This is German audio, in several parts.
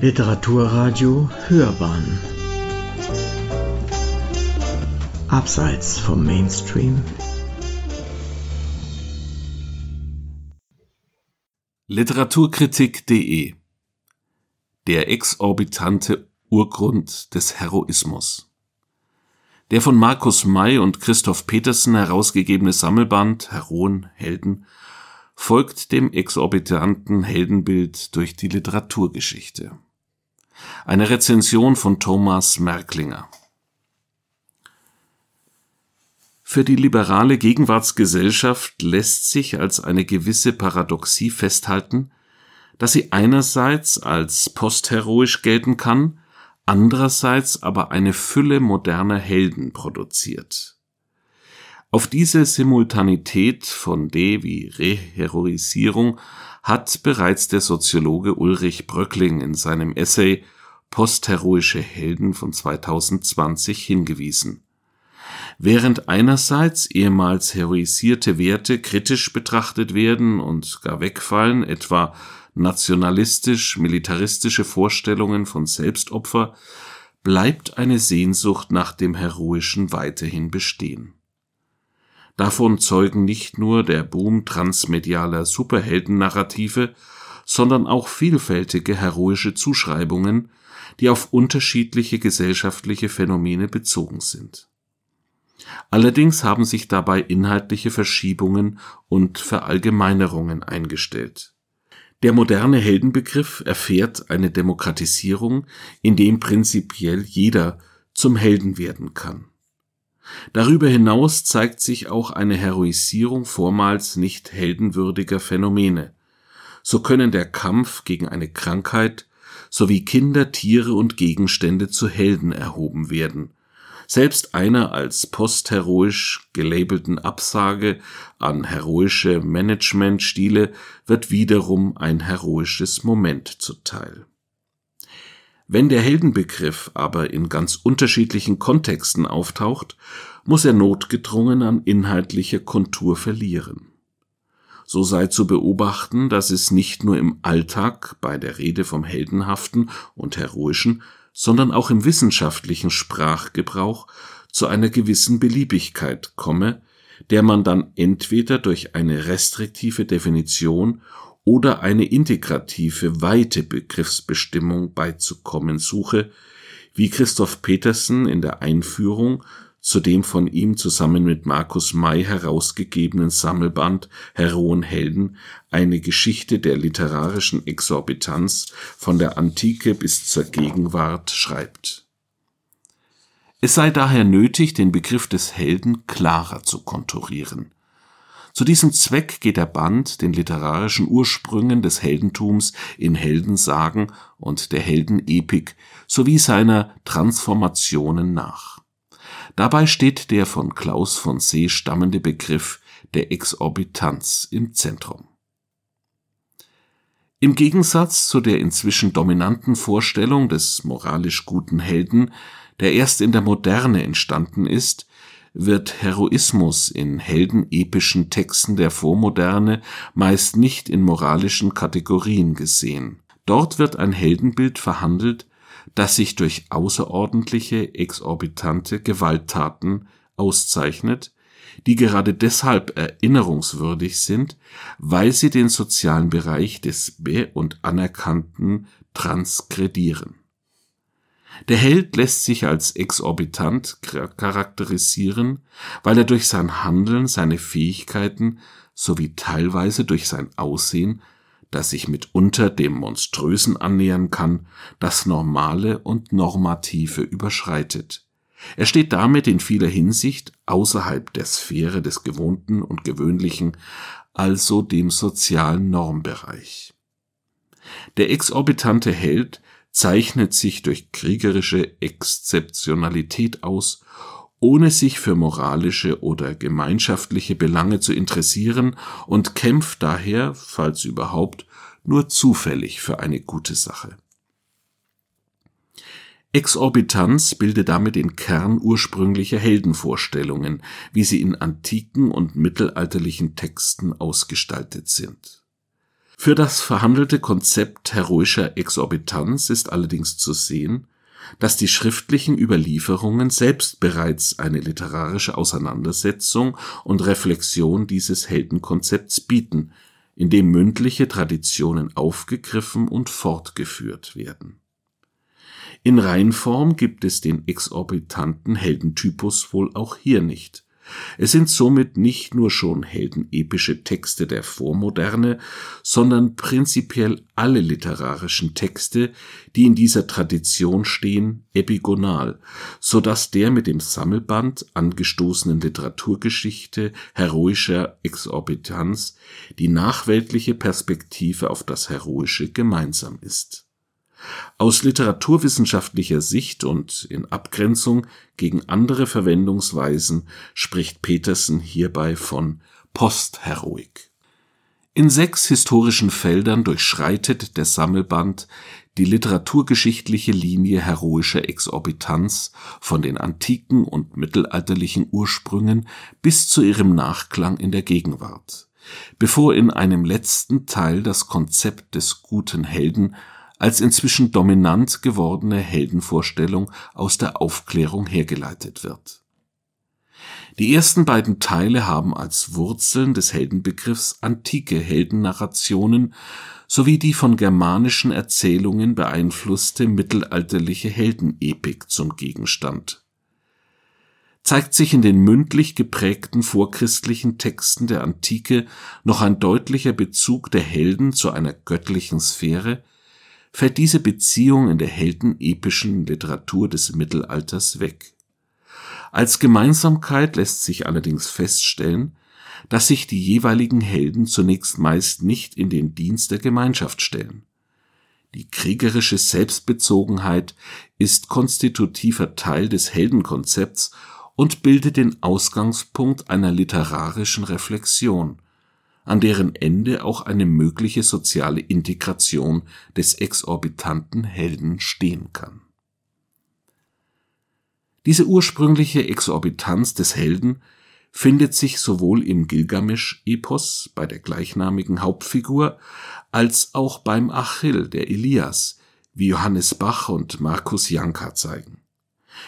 Literaturradio Hörbahn. Abseits vom Mainstream. Literaturkritik.de Der exorbitante Urgrund des Heroismus. Der von Markus May und Christoph Petersen herausgegebene Sammelband Heroen, Helden folgt dem exorbitanten Heldenbild durch die Literaturgeschichte. Eine Rezension von Thomas Merklinger. Für die liberale Gegenwartsgesellschaft lässt sich als eine gewisse Paradoxie festhalten, dass sie einerseits als postheroisch gelten kann, andererseits aber eine Fülle moderner Helden produziert. Auf diese Simultanität von De wie Reheroisierung hat bereits der Soziologe Ulrich Bröckling in seinem Essay Postheroische Helden von 2020 hingewiesen. Während einerseits ehemals heroisierte Werte kritisch betrachtet werden und gar wegfallen, etwa nationalistisch-militaristische Vorstellungen von Selbstopfer, bleibt eine Sehnsucht nach dem Heroischen weiterhin bestehen Davon zeugen nicht nur der Boom transmedialer Superheldennarrative, sondern auch vielfältige heroische Zuschreibungen, die auf unterschiedliche gesellschaftliche Phänomene bezogen sind. Allerdings haben sich dabei inhaltliche Verschiebungen und Verallgemeinerungen eingestellt. Der moderne Heldenbegriff erfährt eine Demokratisierung, in dem prinzipiell jeder zum Helden werden kann Darüber hinaus zeigt sich auch eine Heroisierung vormals nicht heldenwürdiger Phänomene. So können der Kampf gegen eine Krankheit sowie Kinder, Tiere und Gegenstände zu Helden erhoben werden. Selbst einer als postheroisch gelabelten Absage an heroische Managementstile wird wiederum ein heroisches Moment zuteil wenn der Heldenbegriff aber in ganz unterschiedlichen Kontexten auftaucht, muss er notgedrungen an inhaltlicher Kontur verlieren. So sei zu beobachten, dass es nicht nur im Alltag bei der Rede vom Heldenhaften und Heroischen, sondern auch im wissenschaftlichen Sprachgebrauch zu einer gewissen Beliebigkeit komme, der man dann entweder durch eine restriktive Definition oder eine integrative, weite Begriffsbestimmung beizukommen suche, wie Christoph Petersen in der Einführung zu dem von ihm zusammen mit Markus May herausgegebenen Sammelband Heroenhelden eine Geschichte der literarischen Exorbitanz von der Antike bis zur Gegenwart schreibt. Es sei daher nötig, den Begriff des Helden klarer zu konturieren zu diesem Zweck geht der Band den literarischen Ursprüngen des Heldentums in Heldensagen und der Heldenepik sowie seiner Transformationen nach. Dabei steht der von Klaus von See stammende Begriff der Exorbitanz im Zentrum. Im Gegensatz zu der inzwischen dominanten Vorstellung des moralisch guten Helden, der erst in der Moderne entstanden ist, wird Heroismus in heldenepischen Texten der Vormoderne meist nicht in moralischen Kategorien gesehen. Dort wird ein Heldenbild verhandelt, das sich durch außerordentliche, exorbitante Gewalttaten auszeichnet, die gerade deshalb erinnerungswürdig sind, weil sie den sozialen Bereich des Be- und Anerkannten transgredieren der Held lässt sich als exorbitant charakterisieren, weil er durch sein Handeln seine Fähigkeiten sowie teilweise durch sein Aussehen, das sich mitunter dem Monströsen annähern kann, das Normale und Normative überschreitet. Er steht damit in vieler Hinsicht außerhalb der Sphäre des Gewohnten und Gewöhnlichen, also dem sozialen Normbereich. Der exorbitante Held zeichnet sich durch kriegerische Exzeptionalität aus, ohne sich für moralische oder gemeinschaftliche Belange zu interessieren und kämpft daher, falls überhaupt, nur zufällig für eine gute Sache. Exorbitanz bildet damit den Kern ursprünglicher Heldenvorstellungen, wie sie in antiken und mittelalterlichen Texten ausgestaltet sind Für das verhandelte Konzept heroischer Exorbitanz ist allerdings zu sehen, dass die schriftlichen Überlieferungen selbst bereits eine literarische Auseinandersetzung und Reflexion dieses Heldenkonzepts bieten, indem mündliche Traditionen aufgegriffen und fortgeführt werden. In Reinform gibt es den exorbitanten Heldentypus wohl auch hier nicht es sind somit nicht nur schon heldenepische Texte der Vormoderne, sondern prinzipiell alle literarischen Texte, die in dieser Tradition stehen, epigonal, so dass der mit dem Sammelband angestoßenen Literaturgeschichte heroischer Exorbitanz die nachweltliche Perspektive auf das Heroische gemeinsam ist aus literaturwissenschaftlicher Sicht und in Abgrenzung gegen andere Verwendungsweisen spricht Petersen hierbei von Postheroik. In sechs historischen Feldern durchschreitet der Sammelband die literaturgeschichtliche Linie heroischer Exorbitanz von den antiken und mittelalterlichen Ursprüngen bis zu ihrem Nachklang in der Gegenwart, bevor in einem letzten Teil das Konzept des guten Helden als inzwischen dominant gewordene Heldenvorstellung aus der Aufklärung hergeleitet wird. Die ersten beiden Teile haben als Wurzeln des Heldenbegriffs antike Heldennarrationen sowie die von germanischen Erzählungen beeinflusste mittelalterliche Heldenepik zum Gegenstand. Zeigt sich in den mündlich geprägten vorchristlichen Texten der Antike noch ein deutlicher Bezug der Helden zu einer göttlichen Sphäre, fällt diese Beziehung in der heldenepischen Literatur des Mittelalters weg. Als Gemeinsamkeit lässt sich allerdings feststellen, dass sich die jeweiligen Helden zunächst meist nicht in den Dienst der Gemeinschaft stellen. Die kriegerische Selbstbezogenheit ist konstitutiver Teil des Heldenkonzepts und bildet den Ausgangspunkt einer literarischen Reflexion, an deren Ende auch eine mögliche soziale Integration des exorbitanten Helden stehen kann. Diese ursprüngliche Exorbitanz des Helden findet sich sowohl im Gilgamesch-Epos bei der gleichnamigen Hauptfigur als auch beim Achill der Elias, wie Johannes Bach und Markus Janka zeigen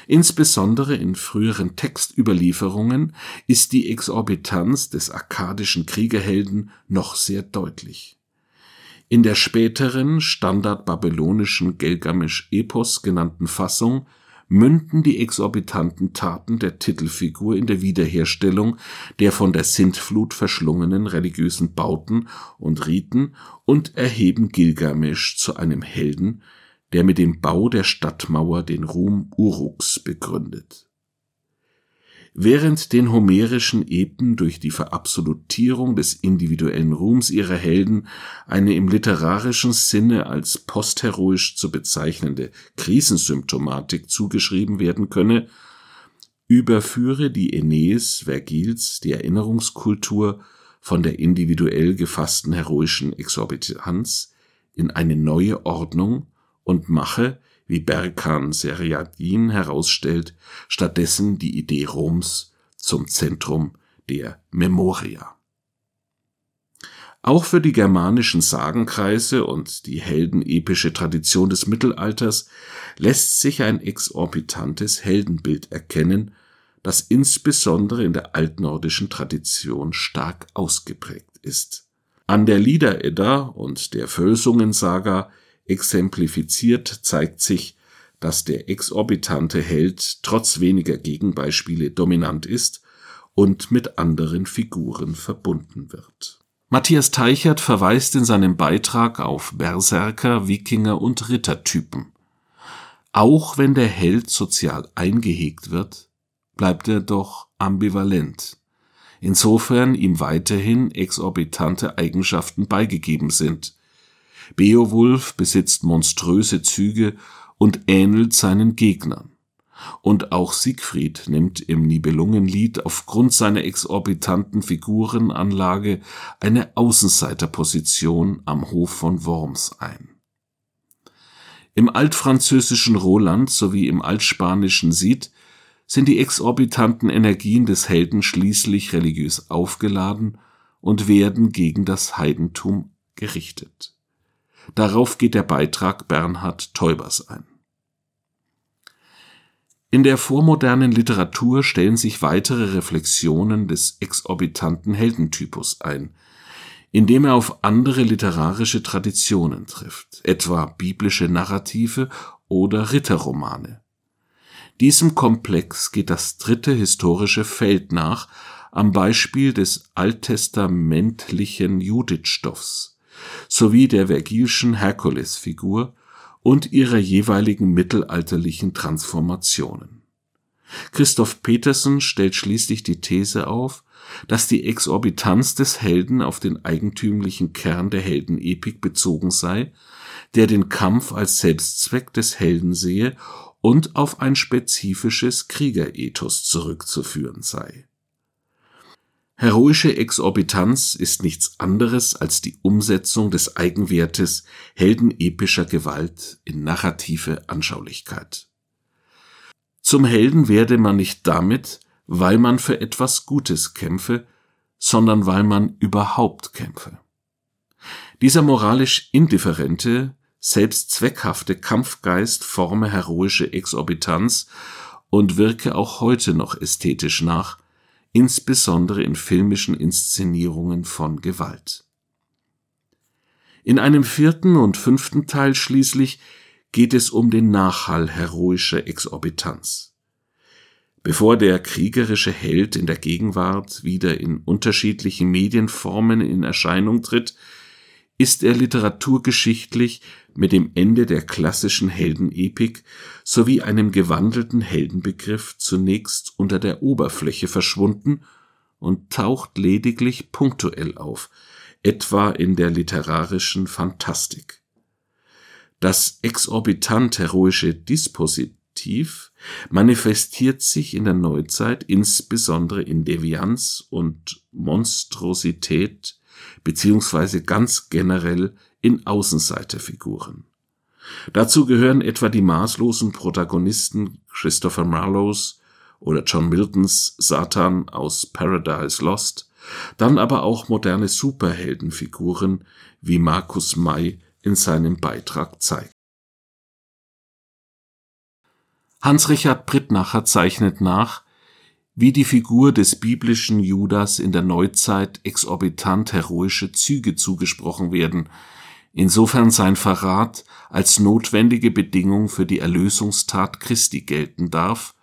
Insbesondere in früheren Textüberlieferungen ist die Exorbitanz des akkadischen Kriegerhelden noch sehr deutlich. In der späteren standardbabylonischen Gilgamesch-Epos genannten Fassung münden die exorbitanten Taten der Titelfigur in der Wiederherstellung der von der Sintflut verschlungenen religiösen Bauten und Riten und erheben Gilgamesch zu einem Helden, der mit dem Bau der Stadtmauer den Ruhm Uruks begründet. Während den homerischen Epen durch die Verabsolutierung des individuellen Ruhms ihrer Helden eine im literarischen Sinne als postheroisch zu bezeichnende Krisensymptomatik zugeschrieben werden könne, überführe die Aeneis Vergils die Erinnerungskultur von der individuell gefassten heroischen Exorbitanz in eine neue Ordnung und mache, wie Berkan Seriadin herausstellt, stattdessen die Idee Roms zum Zentrum der Memoria. Auch für die germanischen Sagenkreise und die heldenepische Tradition des Mittelalters lässt sich ein exorbitantes Heldenbild erkennen, das insbesondere in der altnordischen Tradition stark ausgeprägt ist. An der Lieder-Edda und der Völsungensaga Exemplifiziert zeigt sich, dass der exorbitante Held trotz weniger Gegenbeispiele dominant ist und mit anderen Figuren verbunden wird. Matthias Teichert verweist in seinem Beitrag auf Berserker, Wikinger und Rittertypen. Auch wenn der Held sozial eingehegt wird, bleibt er doch ambivalent, insofern ihm weiterhin exorbitante Eigenschaften beigegeben sind, Beowulf besitzt monströse Züge und ähnelt seinen Gegnern. Und auch Siegfried nimmt im Nibelungenlied aufgrund seiner exorbitanten Figurenanlage eine Außenseiterposition am Hof von Worms ein. Im altfranzösischen Roland sowie im altspanischen Cid sind die exorbitanten Energien des Helden schließlich religiös aufgeladen und werden gegen das Heidentum gerichtet. Darauf geht der Beitrag Bernhard Teubers ein. In der vormodernen Literatur stellen sich weitere Reflexionen des exorbitanten Heldentypus ein, indem er auf andere literarische Traditionen trifft, etwa biblische Narrative oder Ritterromane. Diesem Komplex geht das dritte historische Feld nach, am Beispiel des alttestamentlichen Judith-Stoffs sowie der Vergilschen Herkulesfigur und ihrer jeweiligen mittelalterlichen Transformationen. Christoph Petersen stellt schließlich die These auf, dass die Exorbitanz des Helden auf den eigentümlichen Kern der Heldenepik bezogen sei, der den Kampf als Selbstzweck des Helden sehe und auf ein spezifisches Kriegerethos zurückzuführen sei. Heroische Exorbitanz ist nichts anderes als die Umsetzung des Eigenwertes heldenepischer Gewalt in narrative Anschaulichkeit. Zum Helden werde man nicht damit, weil man für etwas Gutes kämpfe, sondern weil man überhaupt kämpfe. Dieser moralisch indifferente, selbst zweckhafte Kampfgeist forme heroische Exorbitanz und wirke auch heute noch ästhetisch nach, insbesondere in filmischen Inszenierungen von Gewalt. In einem vierten und fünften Teil schließlich geht es um den Nachhall heroischer Exorbitanz. Bevor der kriegerische Held in der Gegenwart wieder in unterschiedlichen Medienformen in Erscheinung tritt, ist er literaturgeschichtlich mit dem Ende der klassischen Heldenepik sowie einem gewandelten Heldenbegriff zunächst unter der Oberfläche verschwunden und taucht lediglich punktuell auf, etwa in der literarischen Fantastik. Das exorbitant heroische Dispositiv manifestiert sich in der Neuzeit insbesondere in Devianz und Monstrosität beziehungsweise ganz generell in Außenseiterfiguren. Dazu gehören etwa die maßlosen Protagonisten Christopher Marlowe's oder John Miltons Satan aus Paradise Lost, dann aber auch moderne Superheldenfiguren, wie Markus May in seinem Beitrag zeigt. Hans-Richard Brittnacher zeichnet nach, wie die Figur des biblischen Judas in der Neuzeit exorbitant heroische Züge zugesprochen werden, insofern sein Verrat als notwendige Bedingung für die Erlösungstat Christi gelten darf,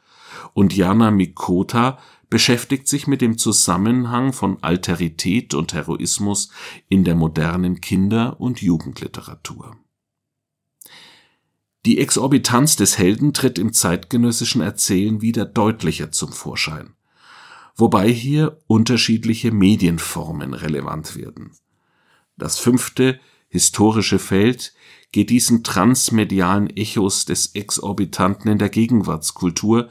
und Jana Mikota beschäftigt sich mit dem Zusammenhang von Alterität und Heroismus in der modernen Kinder- und Jugendliteratur. Die Exorbitanz des Helden tritt im zeitgenössischen Erzählen wieder deutlicher zum Vorschein, wobei hier unterschiedliche Medienformen relevant werden. Das fünfte historische Feld geht diesen transmedialen Echos des Exorbitanten in der Gegenwartskultur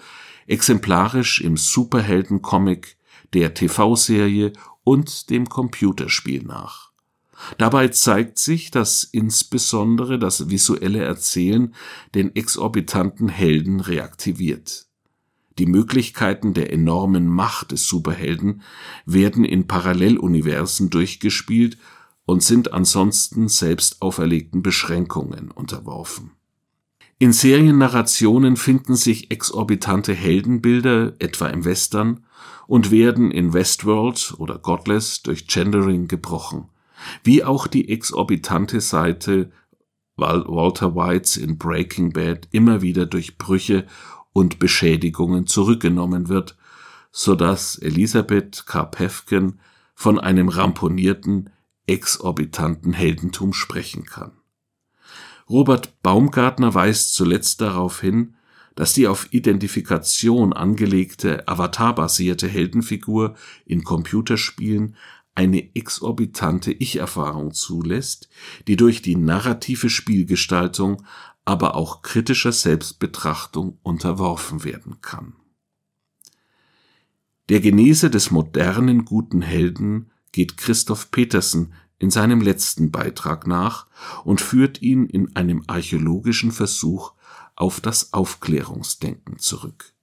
exemplarisch im Superheldencomic, der TV-Serie und dem Computerspiel nach Dabei zeigt sich, dass insbesondere das visuelle Erzählen den exorbitanten Helden reaktiviert. Die Möglichkeiten der enormen Macht des Superhelden werden in Paralleluniversen durchgespielt und sind ansonsten selbst auferlegten Beschränkungen unterworfen. In Seriennarrationen finden sich exorbitante Heldenbilder, etwa im Western, und werden in Westworld oder Godless durch Gendering gebrochen wie auch die exorbitante Seite Walter Whites in Breaking Bad immer wieder durch Brüche und Beschädigungen zurückgenommen wird, so dass Elisabeth Karpefken von einem ramponierten, exorbitanten Heldentum sprechen kann. Robert Baumgartner weist zuletzt darauf hin, dass die auf Identifikation angelegte Avatar-basierte Heldenfigur in Computerspielen eine exorbitante Ich-Erfahrung zulässt, die durch die narrative Spielgestaltung, aber auch kritischer Selbstbetrachtung unterworfen werden kann. Der Genese des modernen guten Helden geht Christoph Petersen in seinem letzten Beitrag nach und führt ihn in einem archäologischen Versuch auf das Aufklärungsdenken zurück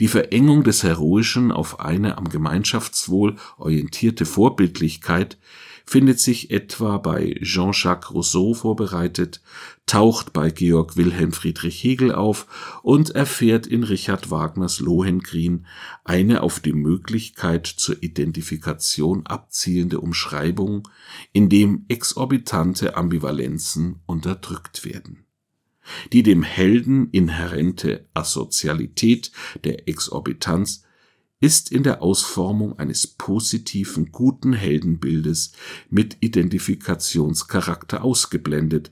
die Verengung des Heroischen auf eine am Gemeinschaftswohl orientierte Vorbildlichkeit findet sich etwa bei Jean-Jacques Rousseau vorbereitet, taucht bei Georg Wilhelm Friedrich Hegel auf und erfährt in Richard Wagners Lohengrin eine auf die Möglichkeit zur Identifikation abzielende Umschreibung, in dem exorbitante Ambivalenzen unterdrückt werden. Die dem Helden inhärente Asozialität der Exorbitanz ist in der Ausformung eines positiven, guten Heldenbildes mit Identifikationscharakter ausgeblendet,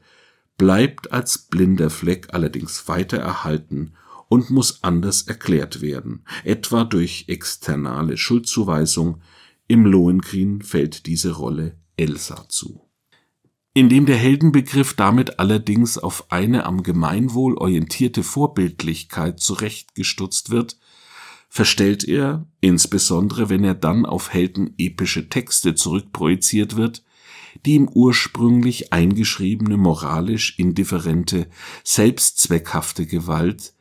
bleibt als blinder Fleck allerdings weiter erhalten und muss anders erklärt werden, etwa durch externe Schuldzuweisung, im Lohengrin fällt diese Rolle Elsa zu. Indem der Heldenbegriff damit allerdings auf eine am Gemeinwohl orientierte Vorbildlichkeit zurechtgestutzt wird, verstellt er, insbesondere wenn er dann auf heldenepische Texte zurückprojiziert wird, die ihm ursprünglich eingeschriebene moralisch indifferente, selbstzweckhafte Gewalt,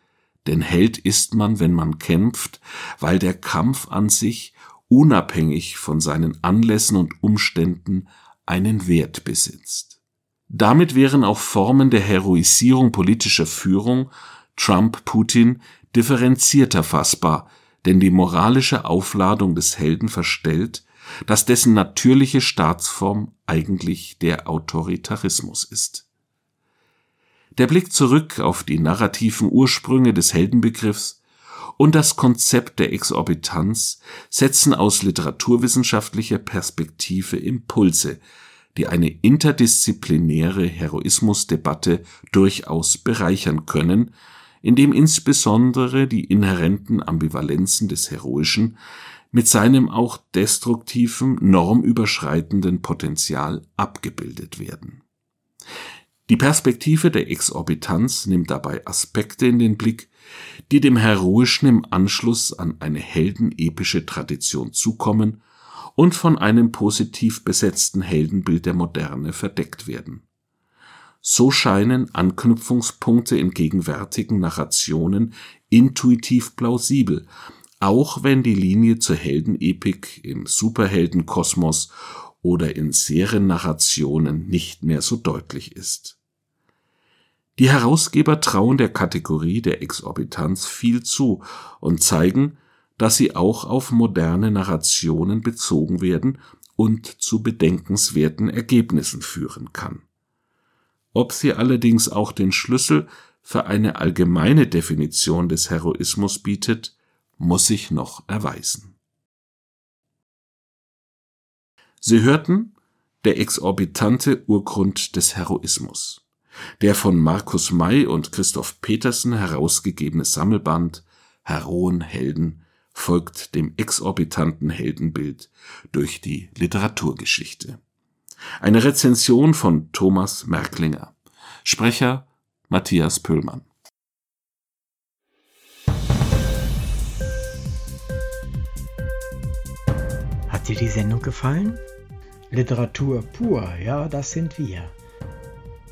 denn Held ist man, wenn man kämpft, weil der Kampf an sich, unabhängig von seinen Anlässen und Umständen, einen Wert besitzt. Damit wären auch Formen der Heroisierung politischer Führung Trump Putin differenzierter fassbar, denn die moralische Aufladung des Helden verstellt, dass dessen natürliche Staatsform eigentlich der Autoritarismus ist. Der Blick zurück auf die narrativen Ursprünge des Heldenbegriffs und das Konzept der Exorbitanz setzen aus literaturwissenschaftlicher Perspektive Impulse, die eine interdisziplinäre Heroismusdebatte durchaus bereichern können, indem insbesondere die inhärenten Ambivalenzen des Heroischen mit seinem auch destruktiven, normüberschreitenden Potenzial abgebildet werden. Die Perspektive der Exorbitanz nimmt dabei Aspekte in den Blick, die dem Heroischen im Anschluss an eine heldenepische Tradition zukommen und von einem positiv besetzten Heldenbild der Moderne verdeckt werden. So scheinen Anknüpfungspunkte in gegenwärtigen Narrationen intuitiv plausibel, auch wenn die Linie zur Heldenepik im Superheldenkosmos oder in Seriennarrationen nicht mehr so deutlich ist. Die Herausgeber trauen der Kategorie der Exorbitanz viel zu und zeigen, dass sie auch auf moderne Narrationen bezogen werden und zu bedenkenswerten Ergebnissen führen kann. Ob sie allerdings auch den Schlüssel für eine allgemeine Definition des Heroismus bietet, muss sich noch erweisen. Sie hörten Der exorbitante Urgrund des Heroismus, der von Markus May und Christoph Petersen herausgegebene Sammelband Heroenhelden folgt dem exorbitanten Heldenbild durch die Literaturgeschichte. Eine Rezension von Thomas Merklinger. Sprecher Matthias Pöllmann. Hat dir die Sendung gefallen? Literatur pur, ja, das sind wir.